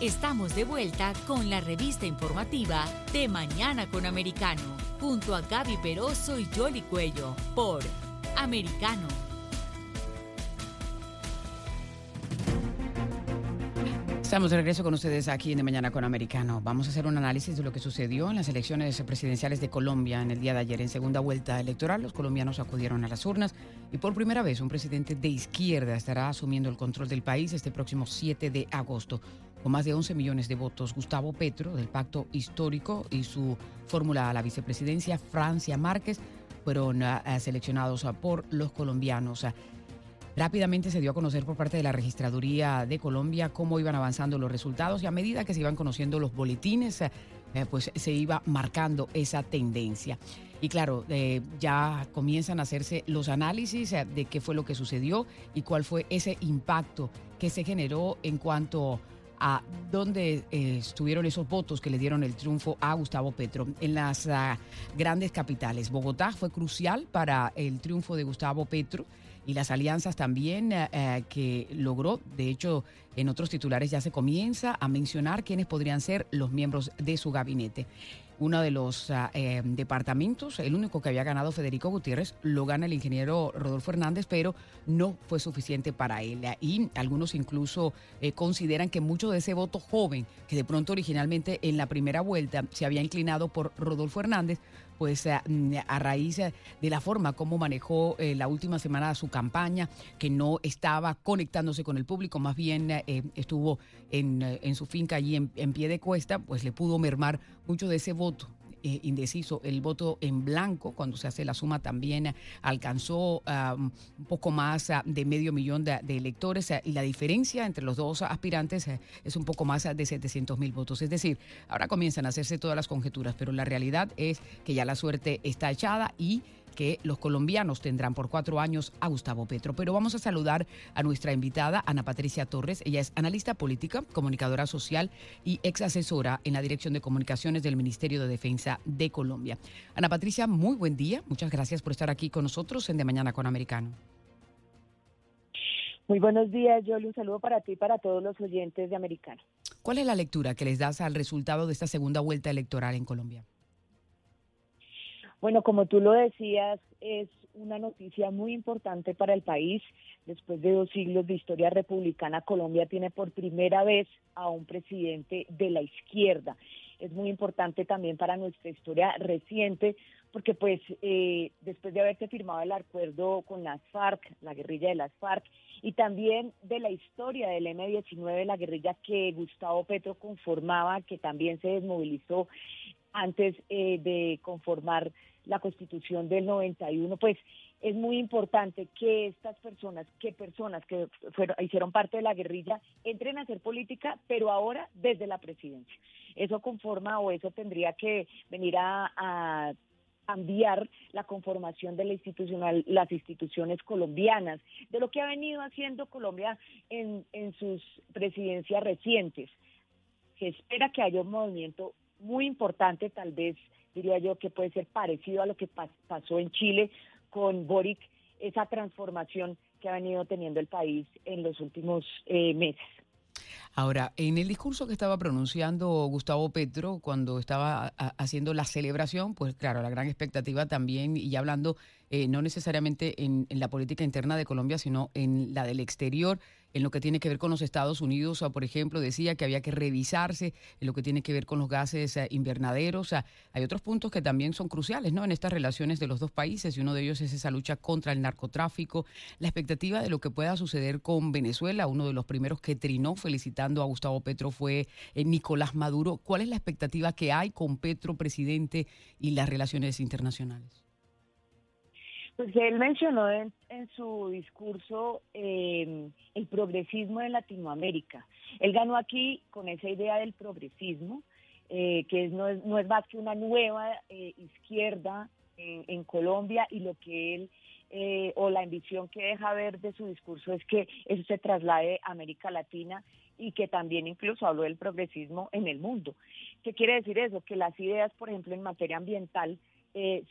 Estamos de vuelta con la revista informativa de Mañana con Americano, junto a Gaby Peroso y Jolly Cuello, por Americano. Estamos de regreso con ustedes aquí en De Mañana con Americano. Vamos a hacer un análisis de lo que sucedió en las elecciones presidenciales de Colombia en el día de ayer. En segunda vuelta electoral, los colombianos acudieron a las urnas y por primera vez un presidente de izquierda estará asumiendo el control del país este próximo 7 de agosto. Con más de 11 millones de votos, Gustavo Petro, del Pacto Histórico, y su fórmula a la vicepresidencia, Francia Márquez, fueron ah, seleccionados ah, por los colombianos. Rápidamente se dio a conocer por parte de la Registraduría de Colombia cómo iban avanzando los resultados y a medida que se iban conociendo los boletines, eh, pues se iba marcando esa tendencia. Y claro, eh, ya comienzan a hacerse los análisis eh, de qué fue lo que sucedió y cuál fue ese impacto que se generó en cuanto a dónde estuvieron esos votos que le dieron el triunfo a Gustavo Petro en las ah, grandes capitales. Bogotá fue crucial para el triunfo de Gustavo Petro y las alianzas también eh, eh, que logró. De hecho, en otros titulares ya se comienza a mencionar quiénes podrían ser los miembros de su gabinete uno de los ah, eh, departamentos, el único que había ganado Federico Gutiérrez, lo gana el ingeniero Rodolfo Hernández, pero no fue suficiente para él. Y algunos incluso eh, consideran que mucho de ese voto joven, que de pronto originalmente en la primera vuelta se había inclinado por Rodolfo Hernández, pues ah, mm, a raíz de la forma como manejó eh, la última semana su campaña, que no estaba conectándose con el público, más bien estuvo en, su finca allí en, en pie de cuesta, pues le pudo mermar mucho de ese voto eh, indeciso, el voto en blanco, cuando se hace la suma, también alcanzó un poco más ah, de medio millón de, electores y la diferencia entre los dos aspirantes eh, es un poco más de 700 mil votos. Es decir, ahora comienzan a hacerse todas las conjeturas, pero la realidad es que ya la suerte está echada y que los colombianos tendrán por cuatro años a Gustavo Petro. Pero vamos a saludar a nuestra invitada, Ana Patricia Torres. Ella es analista política, comunicadora social y ex asesora en la Dirección de Comunicaciones del Ministerio de Defensa de Colombia. Ana Patricia, muy buen día. Muchas gracias por estar aquí con nosotros en De Mañana con Americano. Muy buenos días, Yoli. Un saludo para ti y para todos los oyentes de Americano. ¿Cuál es la lectura que les das al resultado de esta segunda vuelta electoral en Colombia? Bueno, como tú lo decías, es una noticia muy importante para el país. Después de dos siglos de historia republicana, Colombia tiene por primera vez a un presidente de la izquierda. Es muy importante también para nuestra historia reciente, porque pues eh, después de haberse firmado el acuerdo con las FARC, la guerrilla de las FARC, y también de la historia del M-19, la guerrilla que Gustavo Petro conformaba, que también se desmovilizó antes eh, de conformar la constitución del 91, pues es muy importante que estas personas, que personas que fueron, hicieron parte de la guerrilla, entren a hacer política, pero ahora desde la presidencia. Eso conforma o eso tendría que venir a, cambiar la conformación de la institucional, las instituciones colombianas, de lo que ha venido haciendo Colombia en, en sus presidencias recientes. Se espera que haya un movimiento muy importante, tal vez diría yo que puede ser parecido a lo que pasó en Chile con Boric, esa transformación que ha venido teniendo el país en los últimos eh, meses. Ahora, en el discurso que estaba pronunciando Gustavo Petro cuando estaba haciendo la celebración, pues claro, la gran expectativa también, y hablando eh, no necesariamente en, la política interna de Colombia, sino en la del exterior, en lo que tiene que ver con los Estados Unidos, o, por ejemplo, decía que había que revisarse en lo que tiene que ver con los gases eh, invernaderos. hay otros puntos que también son cruciales ¿no? en estas relaciones de los dos países, y uno de ellos es esa lucha contra el narcotráfico, la expectativa de lo que pueda suceder con Venezuela. Uno de los primeros que trinó felicitando a Gustavo Petro fue eh, Nicolás Maduro. ¿Cuál es la expectativa que hay con Petro, presidente, y las relaciones internacionales? Pues él mencionó en, su discurso eh, el progresismo de Latinoamérica. Él ganó aquí con esa idea del progresismo, eh, que no, es, no es más que una nueva eh, izquierda en, Colombia y lo que él o la ambición que deja ver de su discurso es que eso se traslade a América Latina y que también incluso habló del progresismo en el mundo. ¿Qué quiere decir eso? Que las ideas, por ejemplo, en materia ambiental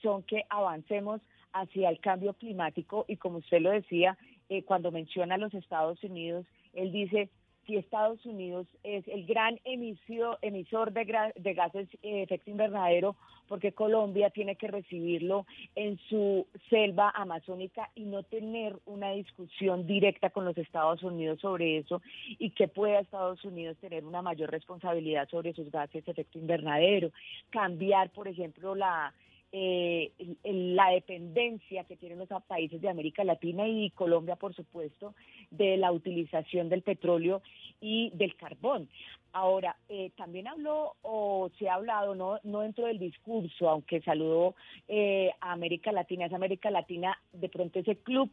son que avancemos hacia el cambio climático y como usted lo decía, eh, cuando menciona a los Estados Unidos, él dice, si Estados Unidos es el gran emisor de, de gases de efecto invernadero, porque Colombia tiene que recibirlo en su selva amazónica y no tener una discusión directa con los Estados Unidos sobre eso y que pueda Estados Unidos tener una mayor responsabilidad sobre sus gases de efecto invernadero, cambiar, por ejemplo, la eh, la dependencia que tienen los países de América Latina y Colombia, por supuesto, de la utilización del petróleo y del carbón. Ahora, eh, también habló o se ha hablado, no, no dentro del discurso, aunque saludó eh, a América Latina, es América Latina, de pronto ese club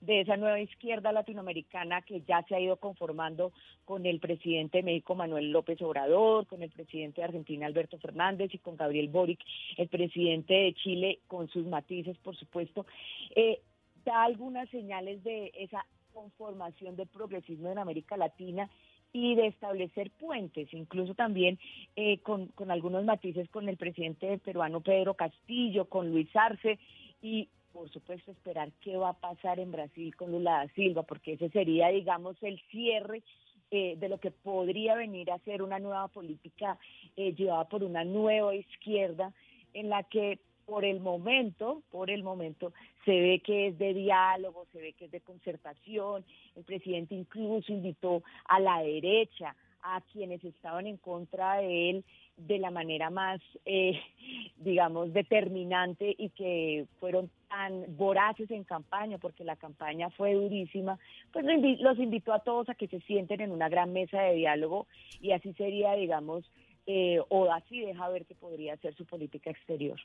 de esa nueva izquierda latinoamericana que ya se ha ido conformando con el presidente de México Manuel López Obrador, con el presidente de Argentina Alberto Fernández y con Gabriel Boric, el presidente de Chile, con sus matices, por supuesto, eh, da algunas señales de esa conformación del progresismo en América Latina y de establecer puentes, incluso también eh, con, con algunos matices con el presidente peruano Pedro Castillo, con Luis Arce y por supuesto, esperar qué va a pasar en Brasil con Lula da Silva, porque ese sería, digamos, el cierre eh, de lo que podría venir a ser una nueva política eh, llevada por una nueva izquierda en la que por el momento, por el momento, se ve que es de diálogo, se ve que es de concertación. El presidente incluso invitó a la derecha, a quienes estaban en contra de él, de la manera más, eh, digamos, determinante y que fueron tan voraces en campaña, porque la campaña fue durísima, pues los invitó a todos a que se sienten en una gran mesa de diálogo y así sería, digamos, eh, o así deja ver que podría ser su política exterior.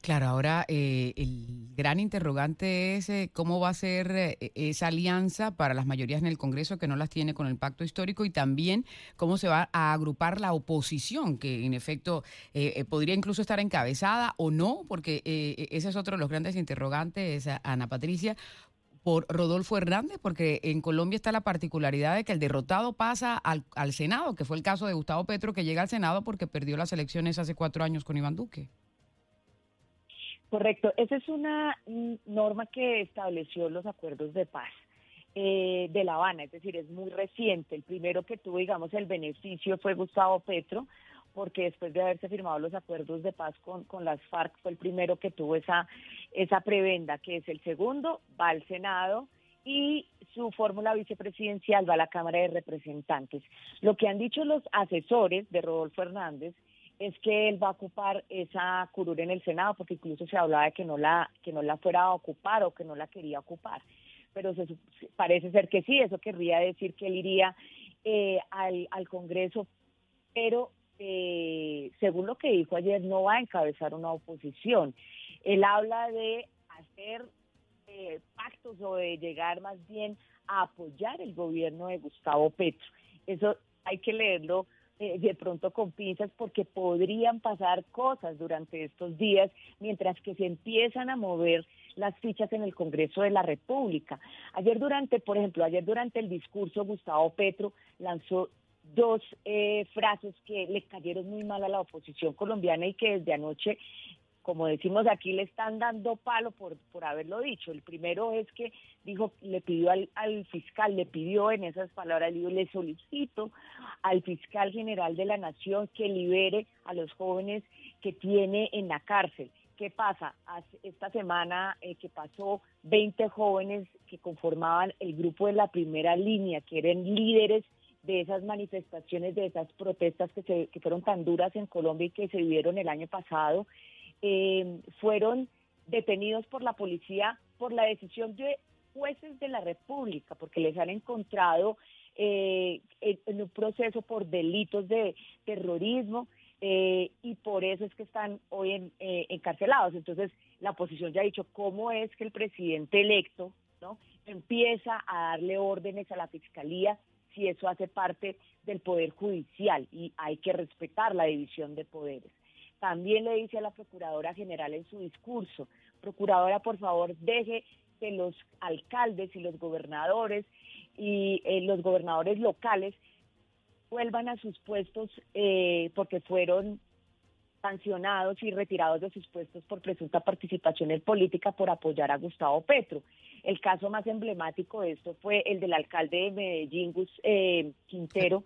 Claro, ahora eh, el gran interrogante es eh, cómo va a ser esa alianza para las mayorías en el Congreso que no las tiene con el pacto histórico y también cómo se va a agrupar la oposición, que en efecto podría incluso estar encabezada o no, porque ese es otro de los grandes interrogantes, Ana Patricia, por Rodolfo Hernández, porque en Colombia está la particularidad de que el derrotado pasa al, al, Senado, que fue el caso de Gustavo Petro, que llega al Senado porque perdió las elecciones hace cuatro años con Iván Duque. Correcto, esa es una norma que estableció los acuerdos de paz. Eh, de La Habana, es decir, es muy reciente. El primero que tuvo, digamos, el beneficio fue Gustavo Petro, porque después de haberse firmado los acuerdos de paz con, con las FARC fue el primero que tuvo esa, esa prebenda, que es el segundo, va al Senado y su fórmula vicepresidencial va a la Cámara de Representantes. Lo que han dicho los asesores de Rodolfo Hernández es que él va a ocupar esa curul en el Senado, porque incluso se hablaba de que no la, que no la fuera a ocupar o que no la quería ocupar. Pero se, parece ser que sí, eso querría decir que él iría eh, al, al Congreso, pero eh, según lo que dijo ayer, no va a encabezar una oposición. Él habla de hacer eh, pactos o de llegar más bien a apoyar el gobierno de Gustavo Petro. Eso hay que leerlo eh, de pronto con pinzas porque podrían pasar cosas durante estos días mientras que se empiezan a mover las fichas en el Congreso de la República. Ayer durante, por ejemplo, ayer durante el discurso Gustavo Petro lanzó dos eh, frases que le cayeron muy mal a la oposición colombiana y que desde anoche, como decimos aquí, le están dando palo por, por haberlo dicho. El primero es que dijo, le pidió al, al fiscal, le pidió en esas palabras, digo, le solicito al fiscal general de la nación que libere a los jóvenes que tiene en la cárcel. ¿Qué pasa? Esta semana eh, que pasó, 20 jóvenes que conformaban el grupo de la primera línea, que eran líderes de esas manifestaciones, de esas protestas que, se, que fueron tan duras en Colombia y que se vivieron el año pasado, eh, fueron detenidos por la policía por la decisión de jueces de la República, porque les han encontrado eh, en, un proceso por delitos de terrorismo eh, y por eso es que están hoy en, encarcelados. Entonces, la oposición ya ha dicho cómo es que el presidente electo ¿no? empieza a darle órdenes a la fiscalía si eso hace parte del Poder Judicial y hay que respetar la división de poderes. También le dice a la Procuradora General en su discurso, Procuradora, por favor, deje que los alcaldes y los gobernadores y eh, los gobernadores locales vuelvan a sus puestos eh, porque fueron sancionados y retirados de sus puestos por presunta participación en política por apoyar a Gustavo Petro. El caso más emblemático de esto fue el del alcalde de Medellín, Gus, eh, Quintero,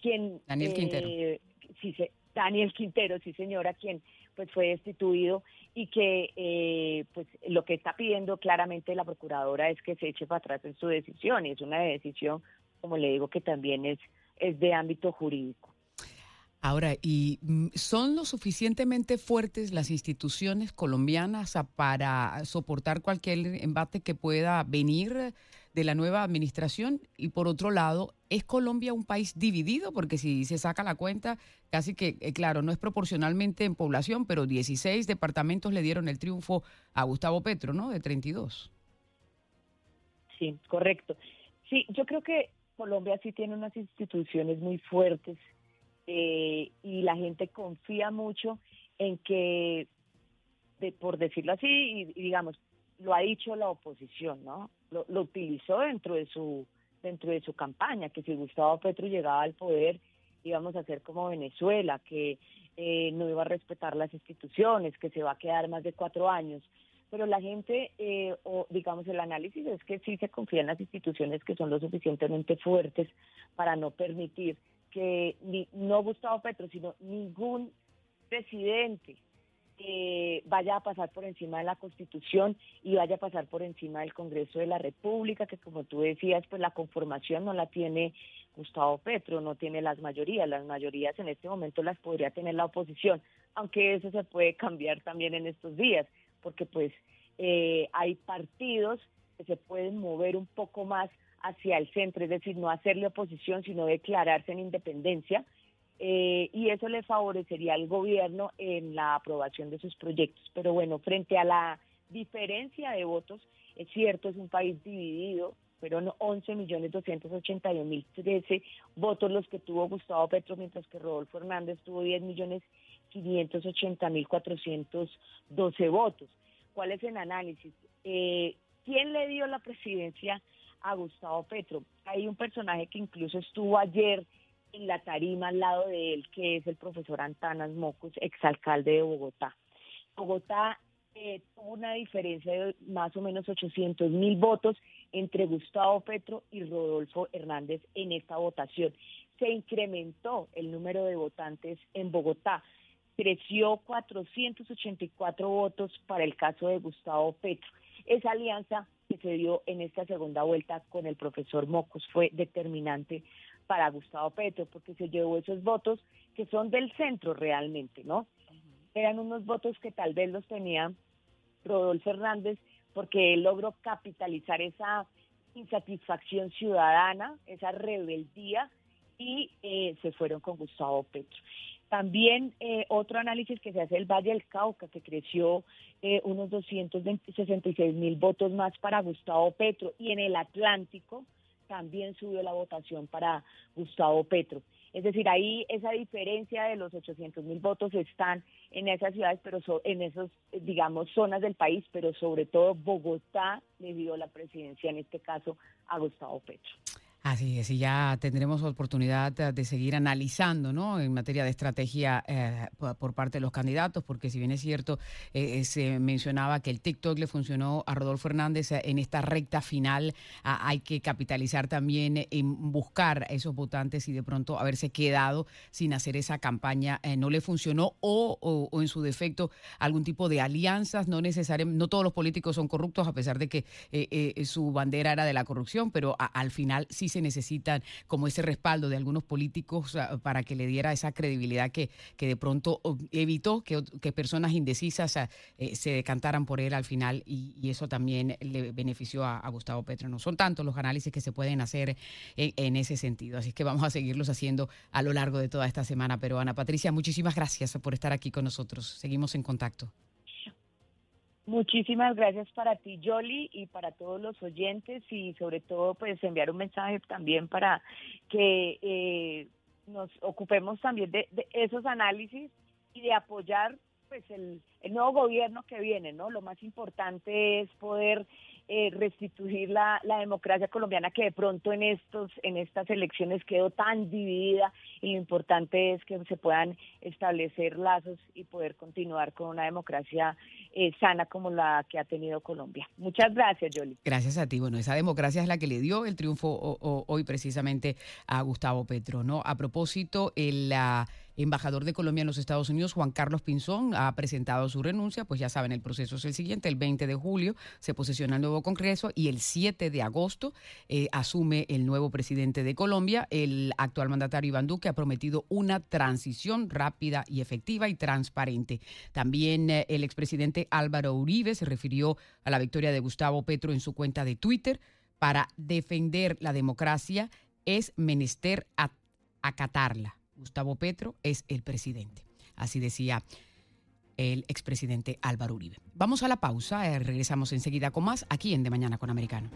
quien... Daniel Quintero. Eh, sí, Daniel Quintero, sí señora, quien pues fue destituido y que eh, pues lo que está pidiendo claramente la procuradora es que se eche para atrás en su decisión y es una decisión, como le digo, que también es, es de ámbito jurídico. Ahora, ¿y mm, son lo suficientemente fuertes las instituciones colombianas para soportar cualquier embate que pueda venir de la nueva administración? Y por otro lado, ¿es Colombia un país dividido? Porque si se saca la cuenta, casi que, eh, claro, no es proporcionalmente en población, pero 16 departamentos le dieron el triunfo a Gustavo Petro, ¿no? De 32. Sí, correcto. Sí, yo creo que Colombia sí tiene unas instituciones muy fuertes eh, y la gente confía mucho en que, por decirlo así, y, digamos, lo ha dicho la oposición, ¿no? Lo, utilizó dentro de su dentro de su campaña, que si Gustavo Petro llegaba al poder íbamos a hacer como Venezuela, que eh, no iba a respetar las instituciones, que se va a quedar más de cuatro años. Pero la gente, eh, o digamos el análisis es que sí se confía en las instituciones que son lo suficientemente fuertes para no permitir que ni, no Gustavo Petro, sino ningún presidente eh, vaya a pasar por encima de la Constitución y vaya a pasar por encima del Congreso de la República, que como tú decías, pues la conformación no la tiene Gustavo Petro, no tiene las mayorías, las mayorías en este momento las podría tener la oposición, aunque eso se puede cambiar también en estos días, porque pues eh, hay partidos que se pueden mover un poco más hacia el centro, es decir, no hacerle oposición, sino declararse en independencia, eh, y eso le favorecería al gobierno en la aprobación de sus proyectos. Pero bueno, frente a la diferencia de votos, es cierto, es un país dividido, fueron 11 millones 281 mil 13 votos los que tuvo Gustavo Petro, mientras que Rodolfo Hernández tuvo 10 millones 580 mil 412 votos. ¿Cuál es el análisis? Eh, ¿Quién le dio la presidencia a Gustavo Petro. Hay un personaje que incluso estuvo ayer en la tarima al lado de él, que es el profesor Antanas Mocos, exalcalde de Bogotá. Bogotá eh, tuvo una diferencia de más o menos 800 mil votos entre Gustavo Petro y Rodolfo Hernández en esta votación. Se incrementó el número de votantes en Bogotá. Creció 484 votos para el caso de Gustavo Petro. Esa alianza que se dio en esta segunda vuelta con el profesor Mocos fue determinante para Gustavo Petro, porque se llevó esos votos que son del centro realmente, ¿no? Eran unos votos que tal vez los tenía Rodolfo Hernández, porque él logró capitalizar esa insatisfacción ciudadana, esa rebeldía, y eh, se fueron con Gustavo Petro. También eh, otro análisis que se hace el Valle del Cauca, que creció eh, unos 266 mil votos más para Gustavo Petro. Y en el Atlántico también subió la votación para Gustavo Petro. Es decir, ahí esa diferencia de los 800 mil votos están en esas ciudades, pero en esas, digamos, zonas del país, pero sobre todo Bogotá le dio la presidencia, en este caso, a Gustavo Petro. Así es, y ya tendremos oportunidad de seguir analizando ¿no? en materia de estrategia eh, por parte de los candidatos, porque si bien es cierto, eh, eh, se mencionaba que el TikTok le funcionó a Rodolfo Hernández en esta recta final, hay que capitalizar también en buscar a esos votantes y de pronto haberse quedado sin hacer esa campaña no le funcionó o, en su defecto algún tipo de alianzas, no necesariamente, no todos los políticos son corruptos, a pesar de que su bandera era de la corrupción, pero al final sí se necesitan como ese respaldo de algunos políticos ah, para que le diera esa credibilidad que, que de pronto evitó que, que personas indecisas ah, eh, se decantaran por él al final y, eso también le benefició a, Gustavo Petro. No son tantos los análisis que se pueden hacer en, ese sentido, así que vamos a seguirlos haciendo a lo largo de toda esta semana. Pero Ana Patricia, muchísimas gracias por estar aquí con nosotros. Seguimos en contacto. Muchísimas gracias para ti, Yoli, y para todos los oyentes y sobre todo pues enviar un mensaje también para que eh, nos ocupemos también de, esos análisis y de apoyar pues el, el nuevo gobierno que viene, ¿no? Lo más importante es poder eh, restituir la, la, democracia colombiana que de pronto en estos en estas elecciones quedó tan dividida y lo importante es que se puedan establecer lazos y poder continuar con una democracia eh, sana como la que ha tenido Colombia. Muchas gracias, Yoli. Gracias a ti. Bueno, esa democracia es la que le dio el triunfo hoy precisamente a Gustavo Petro, ¿no? A propósito, el embajador de Colombia en los Estados Unidos, Juan Carlos Pinzón, ha presentado su renuncia. Pues ya saben, el proceso es el siguiente. El 20 de julio se posiciona el nuevo Congreso y el 7 de agosto eh, asume el nuevo presidente de Colombia. El actual mandatario Iván Duque ha prometido una transición rápida y efectiva y transparente. También eh, el expresidente Álvaro Uribe se refirió a la victoria de Gustavo Petro en su cuenta de Twitter. Para defender la democracia es menester acatarla Gustavo Petro es el presidente. Así decía el expresidente Álvaro Uribe. Vamos a la pausa, eh, regresamos enseguida con más aquí en De Mañana con Americano.